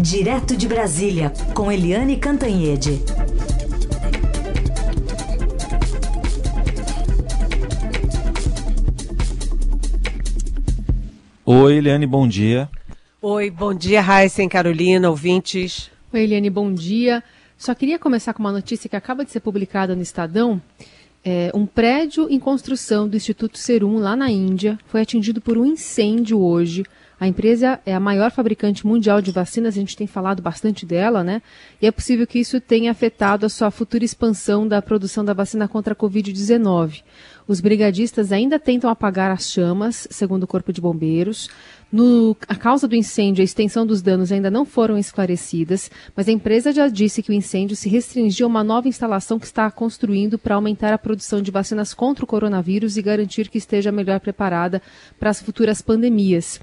Direto de Brasília, com Eliane Cantanhede. Oi, Eliane, bom dia. Oi, bom dia, Raíssa e Carolina, ouvintes. Oi, Eliane, bom dia. Só queria começar com uma notícia que acaba de ser publicada no Estadão. É, um prédio em construção do Instituto Serum, lá na Índia, foi atingido por um incêndio hoje. A empresa é a maior fabricante mundial de vacinas, a gente tem falado bastante dela, né? E é possível que isso tenha afetado a sua futura expansão da produção da vacina contra a Covid-19. Os brigadistas ainda tentam apagar as chamas, segundo o Corpo de Bombeiros. No, a causa do incêndio e a extensão dos danos ainda não foram esclarecidas, mas a empresa já disse que o incêndio se restringiu a uma nova instalação que está construindo para aumentar a produção de vacinas contra o coronavírus e garantir que esteja melhor preparada para as futuras pandemias.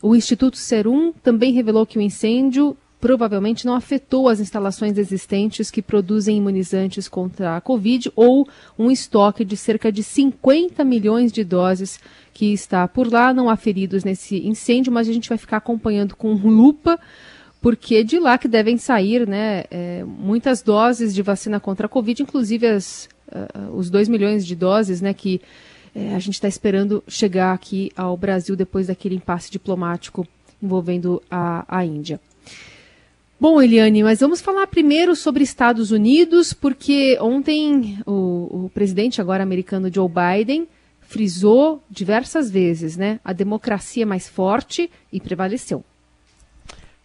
O Instituto Serum também revelou que o incêndio provavelmente não afetou as instalações existentes que produzem imunizantes contra a Covid ou um estoque de cerca de 50 milhões de doses que está por lá. Não há feridos nesse incêndio, mas a gente vai ficar acompanhando com lupa porque é de lá que devem sair né, é, muitas doses de vacina contra a Covid, inclusive as, uh, os 2 milhões de doses né, que uh, a gente está esperando chegar aqui ao Brasil depois daquele impasse diplomático envolvendo a, a Índia. Bom, Eliane, mas vamos falar primeiro sobre Estados Unidos, porque ontem o, o, presidente agora americano Joe Biden frisou diversas vezes, né? A democracia mais forte e prevaleceu.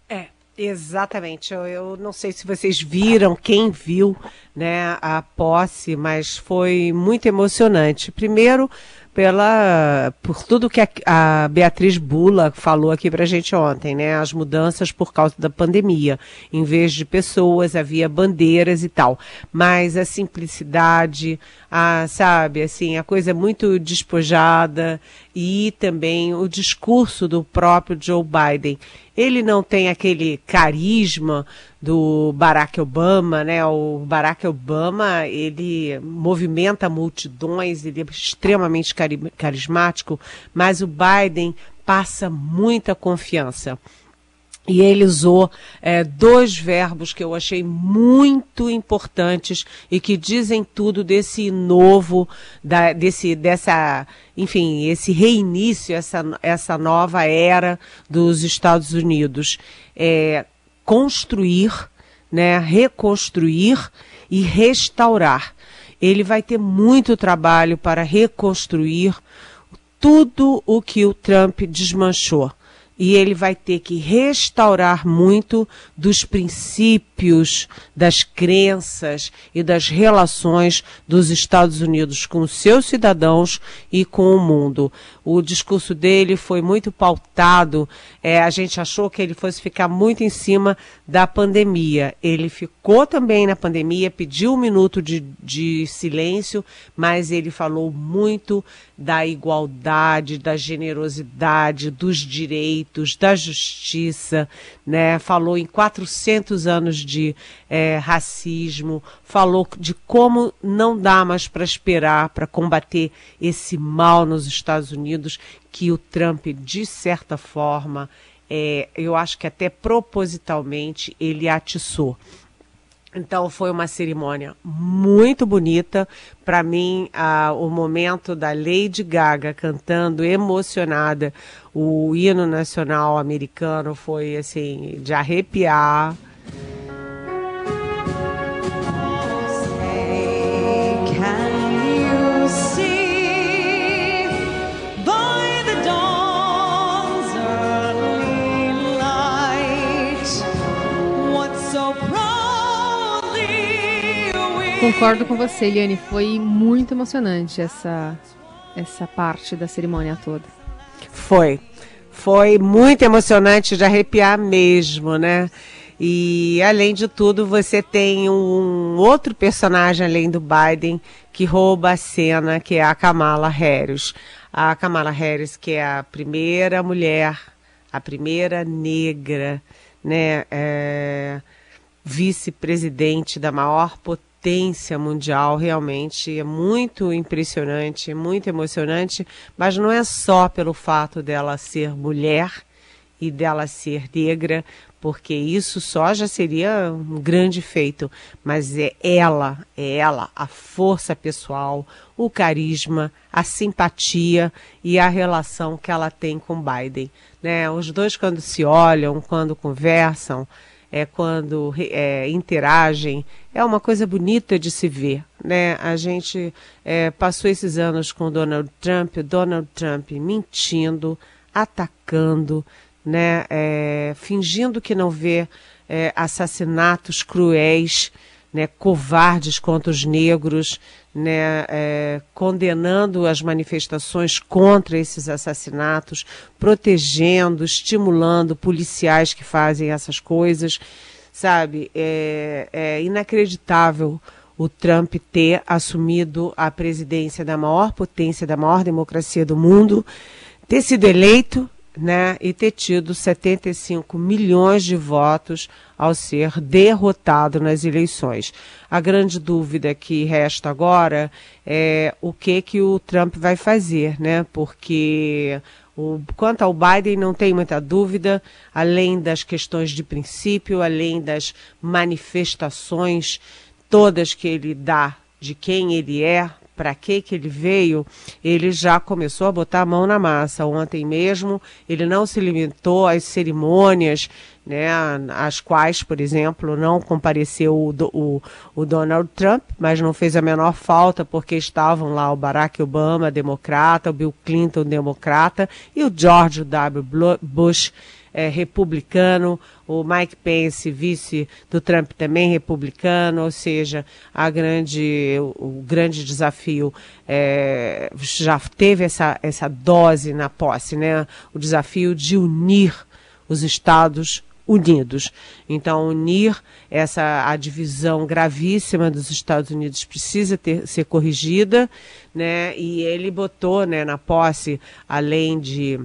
É, exatamente. Eu, eu não sei se vocês viram, quem viu, né, a posse, mas foi muito emocionante. Primeiro, pela por tudo que a, a Beatriz Bula falou aqui para a gente ontem, né? As mudanças por causa da pandemia. Em vez de pessoas, havia bandeiras e tal. Mas a simplicidade, a, sabe, assim, a coisa é muito despojada e também o discurso do próprio Joe Biden. Ele não tem aquele carisma do Barack Obama, né? O Barack Obama, ele movimenta multidões, ele é extremamente carismático, mas o Biden passa muita confiança. E ele usou é, dois verbos que eu achei muito importantes e que dizem tudo desse novo, da, desse, dessa, enfim, esse reinício, essa, essa nova era dos Estados Unidos. É, construir, né, reconstruir e restaurar. Ele vai ter muito trabalho para reconstruir tudo o que o Trump desmanchou e ele vai ter que restaurar muito dos princípios, das crenças e das relações dos Estados Unidos com seus cidadãos e com o mundo. O discurso dele foi muito pautado, é, a gente achou que ele fosse ficar muito em cima da pandemia. Ele ficou também na pandemia, pediu um minuto de, de silêncio, mas ele falou muito da igualdade, da generosidade, dos direitos, da justiça, né? Falou em 400 anos de é, racismo, falou de como não dá mais para esperar para combater esse mal nos Estados Unidos que o Trump, de certa forma, é, eu acho que até propositalmente ele atiçou. Então foi uma cerimônia muito bonita. Para mim, ah, o momento da Lady Gaga cantando emocionada o hino nacional americano foi assim de arrepiar. Concordo com você, Eliane. Foi muito emocionante essa, essa parte da cerimônia toda. Foi. Foi muito emocionante de arrepiar mesmo, né? E além de tudo, você tem um outro personagem além do Biden que rouba a cena, que é a Kamala Harris. A Kamala Harris, que é a primeira mulher, a primeira negra, né, é, vice-presidente da maior potência potência mundial, realmente é muito impressionante, muito emocionante, mas não é só pelo fato dela ser mulher e dela ser negra, porque isso só já seria um grande feito, mas é ela, é ela, a força pessoal, o carisma, a simpatia e a relação que ela tem com Biden. Né? Os dois, quando se olham, quando conversam, é, quando é, interagem, é uma coisa bonita de se ver. Né? A gente é, passou esses anos com Donald Trump, Donald Trump mentindo, atacando, né, é, fingindo que não vê é, assassinatos cruéis, né, covardes contra os negros, né, é, condenando as manifestações contra esses assassinatos, protegendo, estimulando policiais que fazem essas coisas, sabe? É, é inacreditável o Trump ter assumido a presidência da maior potência, da maior democracia do mundo, ter sido eleito né, e ter tido 75 milhões de votos ao ser derrotado nas eleições. A grande dúvida que resta agora é o que que o Trump vai fazer, né? Porque o, quanto ao Biden, não tem muita dúvida, além das questões de princípio, além das manifestações todas que ele dá de quem ele é, para que que ele veio, ele já começou a botar a mão na massa. Ontem mesmo, ele não se limitou às cerimônias, né, às quais, por exemplo, não compareceu o, o, o Donald Trump, mas não fez a menor falta porque estavam lá o Barack Obama, democrata, o Bill Clinton, democrata, e o George W. Bush, é, republicano, o Mike Pence, vice do Trump, também republicano, ou seja, a grande, o, o grande desafio é, já teve essa, essa dose na posse, né? O desafio de unir os Estados Unidos. Então, unir essa a divisão gravíssima dos Estados Unidos precisa ter, ser corrigida, né? E ele botou, né, na posse, além de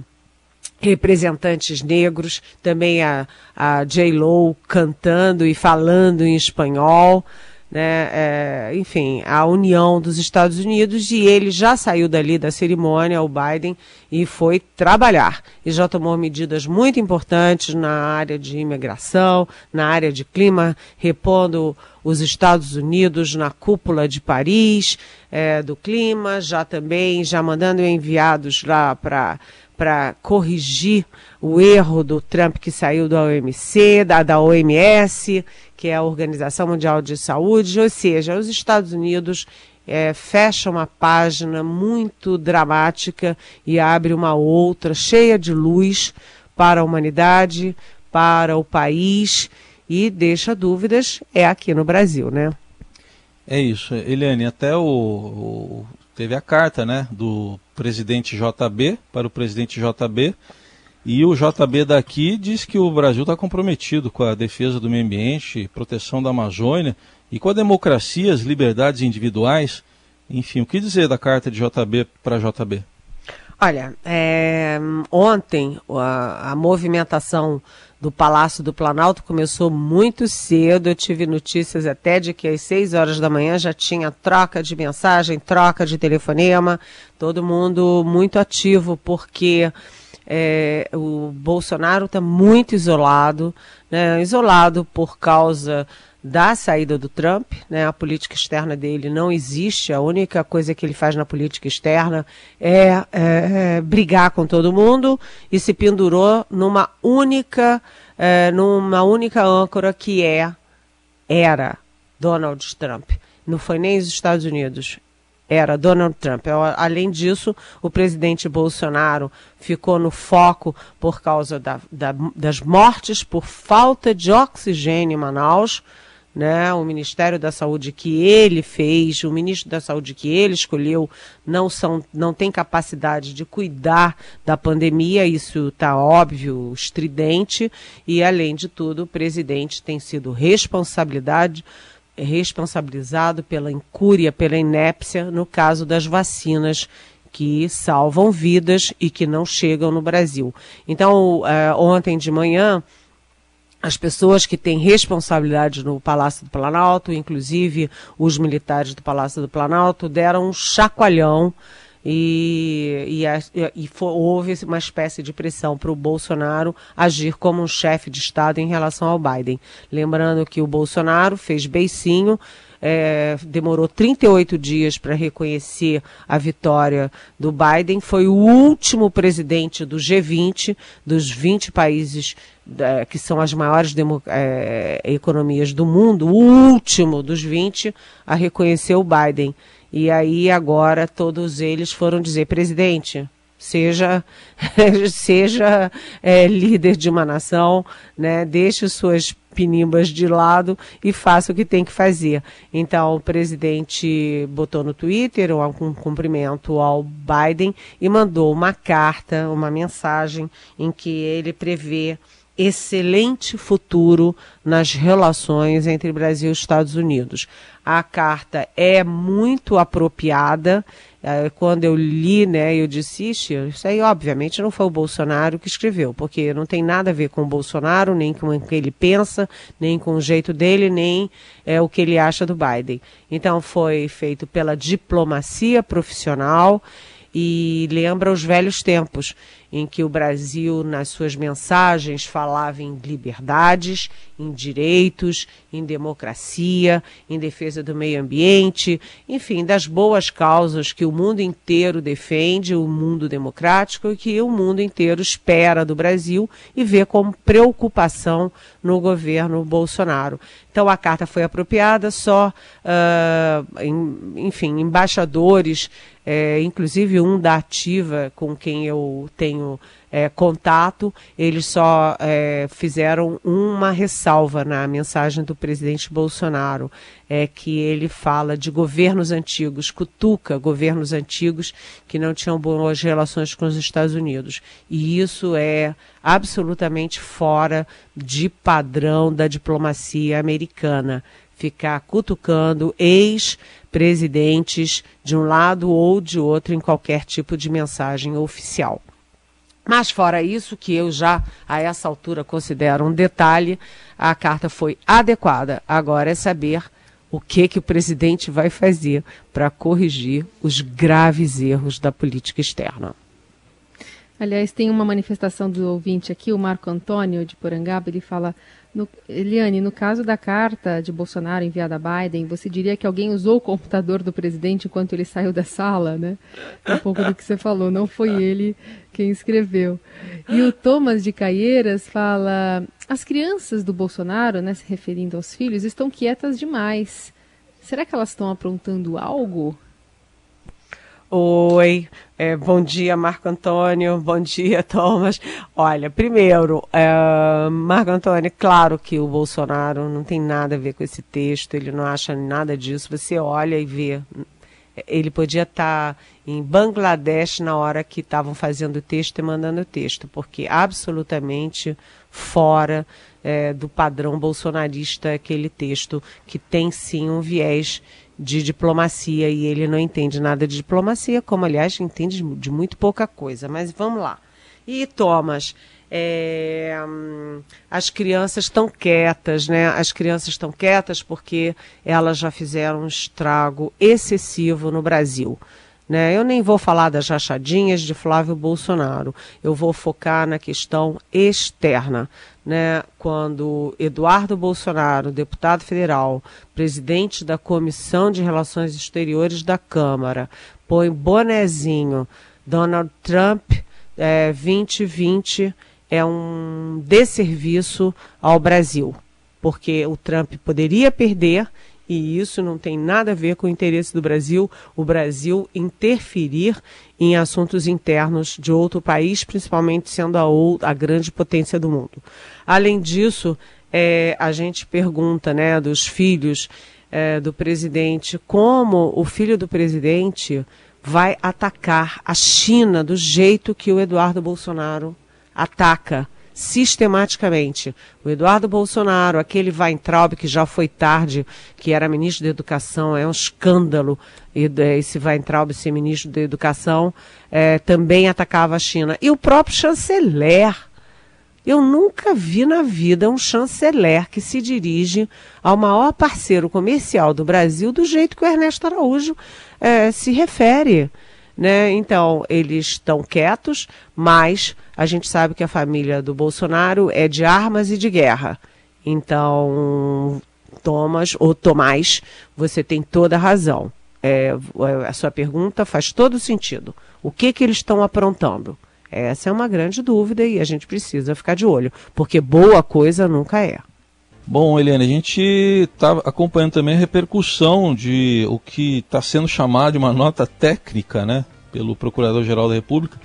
representantes negros, também a, a J-Lo cantando e falando em espanhol, né, é, enfim, a união dos Estados Unidos e ele já saiu dali da cerimônia, o Biden, e foi trabalhar. E já tomou medidas muito importantes na área de imigração, na área de clima, repondo os Estados Unidos na cúpula de Paris é, do clima, já também, já mandando enviados lá para para corrigir o erro do Trump que saiu da OMC, da, da OMS, que é a Organização Mundial de Saúde, ou seja, os Estados Unidos é, fecha uma página muito dramática e abre uma outra cheia de luz para a humanidade, para o país e deixa dúvidas é aqui no Brasil, né? É isso, Eliane, até o, o teve a carta, né, do presidente JB para o presidente JB. E o JB daqui diz que o Brasil está comprometido com a defesa do meio ambiente, proteção da Amazônia e com a democracia, as liberdades individuais. Enfim, o que dizer da carta de JB para JB? Olha, é, ontem a, a movimentação do Palácio do Planalto. Começou muito cedo. Eu tive notícias até de que às 6 horas da manhã já tinha troca de mensagem, troca de telefonema, todo mundo muito ativo, porque é, o Bolsonaro está muito isolado, né, isolado por causa da saída do Trump, né? A política externa dele não existe. A única coisa que ele faz na política externa é, é, é brigar com todo mundo e se pendurou numa única, é, numa única âncora que é era Donald Trump. Não foi nem os Estados Unidos, era Donald Trump. Além disso, o presidente Bolsonaro ficou no foco por causa da, da, das mortes por falta de oxigênio em Manaus né? O Ministério da Saúde que ele fez, o ministro da Saúde que ele escolheu, não são, não tem capacidade de cuidar da pandemia, isso está óbvio, estridente, e além de tudo, o presidente tem sido responsabilidade responsabilizado pela incúria, pela inépcia no caso das vacinas que salvam vidas e que não chegam no Brasil. Então, uh, ontem de manhã, as pessoas que têm responsabilidade no Palácio do Planalto, inclusive os militares do Palácio do Planalto, deram um chacoalhão e, e, a, e for, houve uma espécie de pressão para o Bolsonaro agir como um chefe de Estado em relação ao Biden. Lembrando que o Bolsonaro fez beicinho, é, demorou 38 dias para reconhecer a vitória do Biden, foi o último presidente do G20, dos 20 países que são as maiores é, economias do mundo, o último dos 20 a reconhecer o Biden. E aí agora todos eles foram dizer, presidente, seja seja é, líder de uma nação, né? Deixe suas pinimbas de lado e faça o que tem que fazer. Então o presidente botou no Twitter um cumprimento ao Biden e mandou uma carta, uma mensagem em que ele prevê excelente futuro nas relações entre Brasil e Estados Unidos. A carta é muito apropriada. É, quando eu li, né, eu disse, isso aí obviamente não foi o Bolsonaro que escreveu, porque não tem nada a ver com o Bolsonaro, nem com o que ele pensa, nem com o jeito dele, nem é, o que ele acha do Biden. Então foi feito pela diplomacia profissional e lembra os velhos tempos em que o Brasil, nas suas mensagens, falava em liberdades, em direitos, em democracia, em defesa do meio ambiente, enfim, das boas causas que o mundo inteiro defende, o mundo democrático, e que o mundo inteiro espera do Brasil e vê como preocupação no governo Bolsonaro. Então a carta foi apropriada, só, uh, enfim, embaixadores, é, inclusive um da Ativa, com quem eu tenho é, contato, eles só é, fizeram uma ressalva na mensagem do presidente Bolsonaro, é que ele fala de governos antigos, cutuca governos antigos que não tinham boas relações com os Estados Unidos. E isso é absolutamente fora de padrão da diplomacia americana. Ficar cutucando ex-presidentes de um lado ou de outro em qualquer tipo de mensagem oficial. Mas fora isso, que eu já a essa altura considero um detalhe, a carta foi adequada. Agora é saber o que que o presidente vai fazer para corrigir os graves erros da política externa. Aliás, tem uma manifestação do ouvinte aqui, o Marco Antônio de Porangaba, ele fala: no, Eliane, no caso da carta de Bolsonaro enviada a Biden, você diria que alguém usou o computador do presidente enquanto ele saiu da sala, né? Um pouco do que você falou, não foi ele quem escreveu. E o Thomas de Caieiras fala: as crianças do Bolsonaro, né, se referindo aos filhos, estão quietas demais. Será que elas estão aprontando algo? Oi, é, bom dia, Marco Antônio, bom dia, Thomas. Olha, primeiro, é, Marco Antônio, claro que o Bolsonaro não tem nada a ver com esse texto, ele não acha nada disso. Você olha e vê. Ele podia estar tá em Bangladesh na hora que estavam fazendo o texto e mandando o texto, porque absolutamente fora é, do padrão bolsonarista aquele texto, que tem sim um viés de diplomacia e ele não entende nada de diplomacia, como aliás entende de muito pouca coisa. Mas vamos lá. E Thomas, é, as crianças estão quietas, né? As crianças estão quietas porque elas já fizeram um estrago excessivo no Brasil. Né? Eu nem vou falar das rachadinhas de Flávio Bolsonaro, eu vou focar na questão externa. Né? Quando Eduardo Bolsonaro, deputado federal, presidente da Comissão de Relações Exteriores da Câmara, põe bonezinho Donald Trump é, 2020 é um desserviço ao Brasil, porque o Trump poderia perder e isso não tem nada a ver com o interesse do Brasil, o Brasil interferir em assuntos internos de outro país, principalmente sendo a, a grande potência do mundo. Além disso, é, a gente pergunta né, dos filhos é, do presidente como o filho do presidente vai atacar a China do jeito que o Eduardo Bolsonaro ataca sistematicamente. O Eduardo Bolsonaro, aquele Weintraub que já foi tarde, que era ministro da Educação, é um escândalo esse Weintraub ser ministro da Educação, é, também atacava a China. E o próprio chanceler. Eu nunca vi na vida um chanceler que se dirige ao maior parceiro comercial do Brasil do jeito que o Ernesto Araújo é, se refere. Né? Então, eles estão quietos, mas a gente sabe que a família do Bolsonaro é de armas e de guerra. Então, Thomas ou Tomás, você tem toda a razão. É, a sua pergunta faz todo sentido. O que que eles estão aprontando? Essa é uma grande dúvida e a gente precisa ficar de olho, porque boa coisa nunca é. Bom, Eliane, a gente está acompanhando também a repercussão de o que está sendo chamado de uma nota técnica, né, pelo Procurador-Geral da República,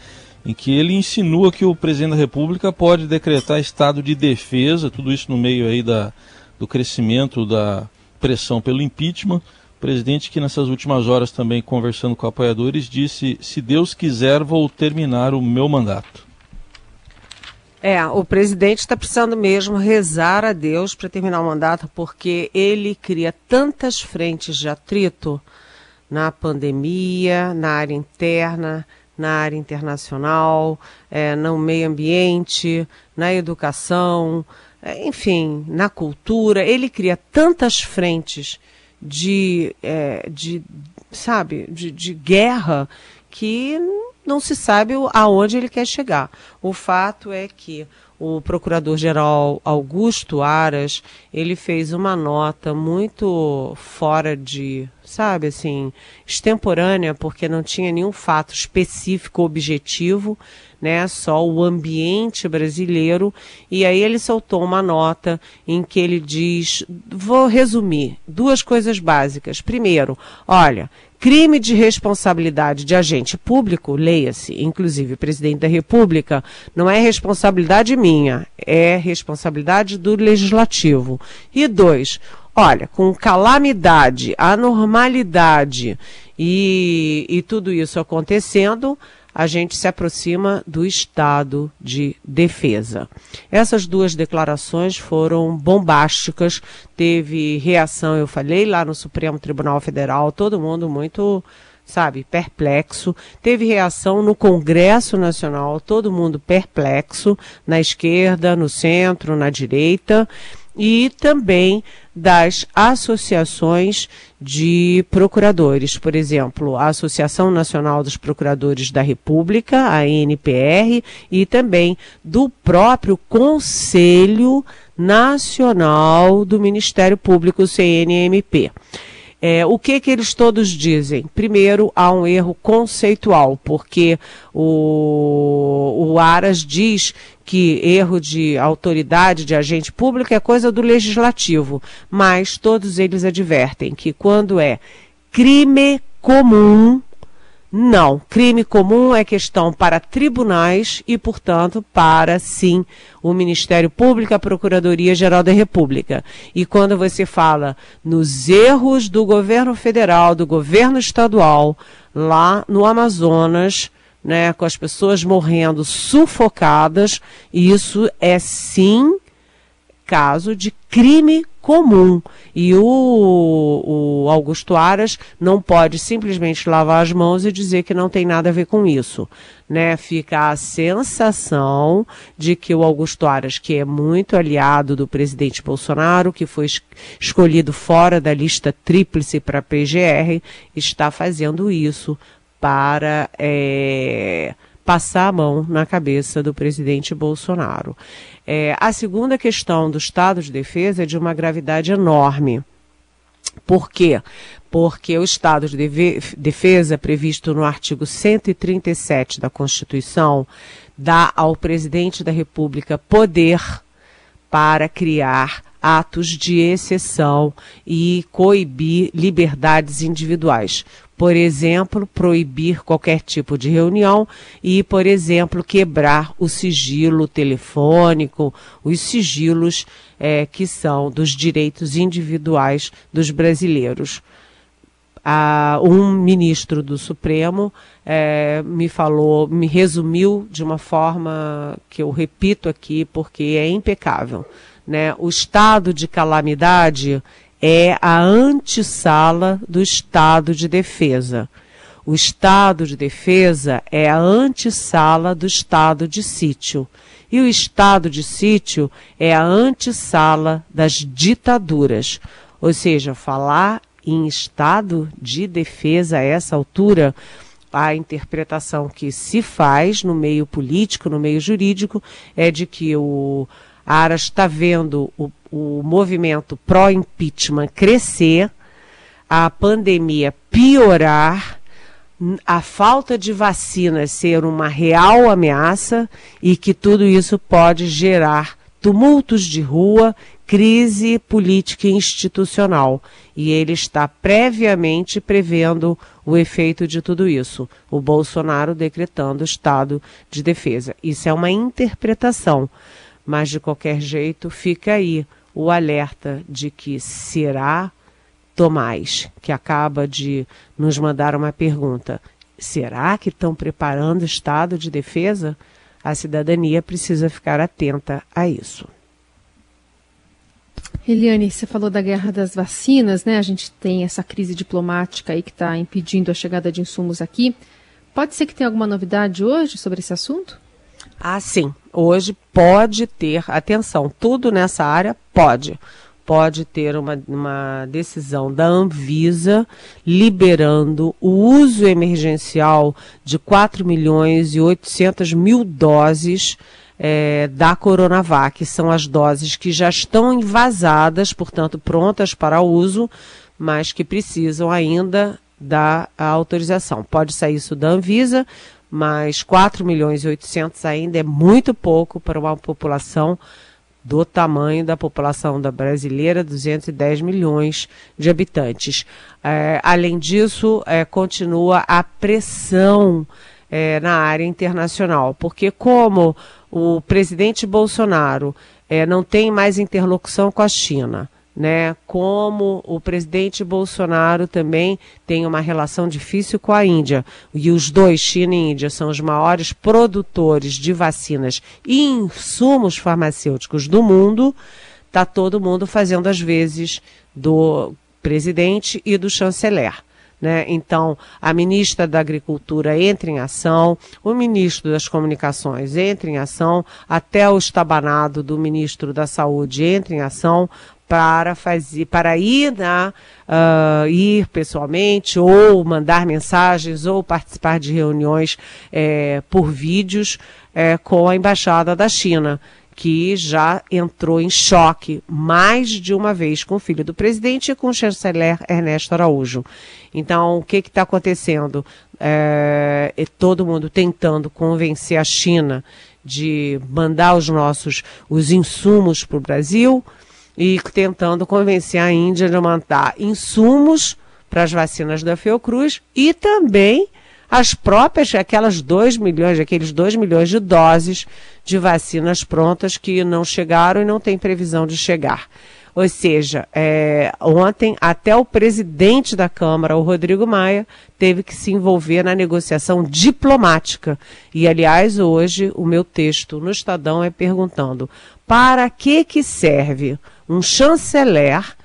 em que ele insinua que o Presidente da República pode decretar estado de defesa, tudo isso no meio aí da, do crescimento da pressão pelo impeachment. O presidente que nessas últimas horas também conversando com apoiadores disse: "Se Deus quiser, vou terminar o meu mandato". É, o presidente está precisando mesmo rezar a Deus para terminar o mandato, porque ele cria tantas frentes de atrito na pandemia, na área interna, na área internacional, é, no meio ambiente, na educação, é, enfim, na cultura. Ele cria tantas frentes de, é, de sabe, de, de guerra que não se sabe aonde ele quer chegar. O fato é que o procurador-geral Augusto Aras, ele fez uma nota muito fora de, sabe, assim, extemporânea, porque não tinha nenhum fato específico, objetivo, né, só o ambiente brasileiro, e aí ele soltou uma nota em que ele diz, vou resumir, duas coisas básicas. Primeiro, olha, Crime de responsabilidade de agente público, leia-se, inclusive presidente da República, não é responsabilidade minha, é responsabilidade do legislativo. E dois, olha, com calamidade, anormalidade e, e tudo isso acontecendo, a gente se aproxima do estado de defesa. Essas duas declarações foram bombásticas, teve reação, eu falei lá no Supremo Tribunal Federal, todo mundo muito sabe, perplexo. Teve reação no Congresso Nacional, todo mundo perplexo, na esquerda, no centro, na direita e também das associações de procuradores, por exemplo, a Associação Nacional dos Procuradores da República, a NPR, e também do próprio Conselho Nacional do Ministério Público, CNMP. É, o que que eles todos dizem? Primeiro, há um erro conceitual, porque o, o Aras diz que erro de autoridade, de agente público, é coisa do legislativo, mas todos eles advertem que quando é crime comum, não, crime comum é questão para tribunais e, portanto, para sim o Ministério Público, a Procuradoria Geral da República. E quando você fala nos erros do governo federal, do governo estadual, lá no Amazonas, né, com as pessoas morrendo sufocadas, isso é sim caso de crime comum. E o, o, Augusto Aras não pode simplesmente lavar as mãos e dizer que não tem nada a ver com isso. Né? Fica a sensação de que o Augusto Aras, que é muito aliado do presidente Bolsonaro, que foi es escolhido fora da lista tríplice para PGR, está fazendo isso para. É passar a mão na cabeça do presidente Bolsonaro. É, a segunda questão do estado de defesa é de uma gravidade enorme. Por quê? Porque o estado de defesa, previsto no artigo 137 da Constituição, dá ao presidente da República poder para criar atos de exceção e coibir liberdades individuais por exemplo, proibir qualquer tipo de reunião e, por exemplo, quebrar o sigilo telefônico, os sigilos é, que são dos direitos individuais dos brasileiros. Ah, um ministro do Supremo é, me falou, me resumiu de uma forma que eu repito aqui porque é impecável. Né? O estado de calamidade é a antessala do estado de defesa. O estado de defesa é a antessala do estado de sítio. E o estado de sítio é a antessala das ditaduras. Ou seja, falar em estado de defesa a essa altura, a interpretação que se faz no meio político, no meio jurídico, é de que o Aras está vendo o, o movimento pró-impeachment crescer, a pandemia piorar, a falta de vacinas ser uma real ameaça e que tudo isso pode gerar tumultos de rua, crise política e institucional. E ele está previamente prevendo o efeito de tudo isso. O Bolsonaro decretando estado de defesa. Isso é uma interpretação, mas de qualquer jeito fica aí o alerta de que será Tomás, que acaba de nos mandar uma pergunta. Será que estão preparando estado de defesa? A cidadania precisa ficar atenta a isso. Eliane, você falou da guerra das vacinas, né? A gente tem essa crise diplomática aí que está impedindo a chegada de insumos aqui. Pode ser que tenha alguma novidade hoje sobre esse assunto? Ah, sim. Hoje pode ter, atenção, tudo nessa área pode. Pode ter uma, uma decisão da Anvisa liberando o uso emergencial de 4 milhões e 800 mil doses é, da Coronavac. São as doses que já estão envasadas, portanto, prontas para uso, mas que precisam ainda da autorização. Pode sair isso da Anvisa, mas 4 milhões e 800 ainda é muito pouco para uma população do tamanho da população da brasileira, 210 milhões de habitantes. É, além disso, é, continua a pressão é, na área internacional, porque como o presidente Bolsonaro é, não tem mais interlocução com a China, né? Como o presidente Bolsonaro também tem uma relação difícil com a Índia. E os dois, China e Índia, são os maiores produtores de vacinas e insumos farmacêuticos do mundo. Está todo mundo fazendo as vezes do presidente e do chanceler. Né? Então, a ministra da Agricultura entra em ação, o ministro das Comunicações entra em ação, até o estabanado do ministro da Saúde entra em ação para fazer, para ir, na, uh, ir pessoalmente ou mandar mensagens ou participar de reuniões é, por vídeos é, com a embaixada da China que já entrou em choque mais de uma vez com o filho do presidente e com o chanceler Ernesto Araújo. Então, o que está acontecendo? É, é todo mundo tentando convencer a China de mandar os nossos os insumos para o Brasil e tentando convencer a Índia de mandar insumos para as vacinas da Fiocruz e também as próprias, aquelas 2 milhões, aqueles 2 milhões de doses de vacinas prontas que não chegaram e não tem previsão de chegar. Ou seja, é, ontem até o presidente da Câmara, o Rodrigo Maia, teve que se envolver na negociação diplomática. E, aliás, hoje o meu texto no Estadão é perguntando para que, que serve um chanceler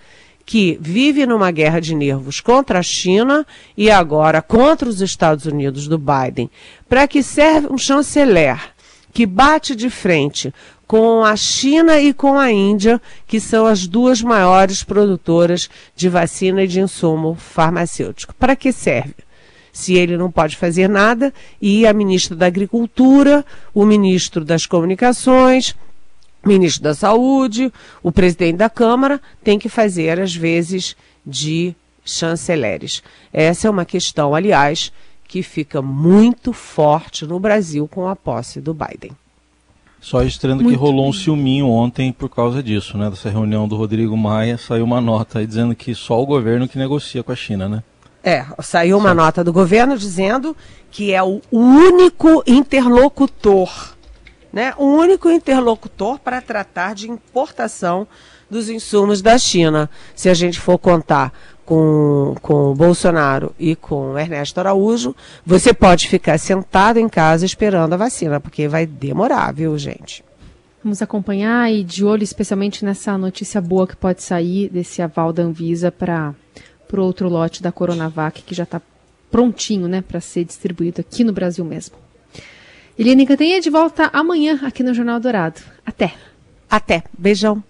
que vive numa guerra de nervos contra a China e agora contra os Estados Unidos do Biden. Para que serve um chanceler que bate de frente com a China e com a Índia, que são as duas maiores produtoras de vacina e de insumo farmacêutico? Para que serve? se ele não pode fazer nada, e a ministra da Agricultura, o ministro das Comunicações, ministro da Saúde, o presidente da Câmara, tem que fazer as vezes de chanceleres. Essa é uma questão, aliás, que fica muito forte no Brasil com a posse do Biden. Só estranho que rolou um ciúminho ontem por causa disso, né? Dessa reunião do Rodrigo Maia, saiu uma nota aí dizendo que só o governo que negocia com a China, né? É, saiu uma nota do governo dizendo que é o único interlocutor né, um único interlocutor para tratar de importação dos insumos da China. Se a gente for contar com, com o Bolsonaro e com o Ernesto Araújo, você pode ficar sentado em casa esperando a vacina, porque vai demorar, viu, gente? Vamos acompanhar e de olho especialmente nessa notícia boa que pode sair desse aval da Anvisa para o outro lote da Coronavac, que já está prontinho né, para ser distribuído aqui no Brasil mesmo. Eliane Cantanha de volta amanhã aqui no Jornal Dourado. Até. Até. Beijão.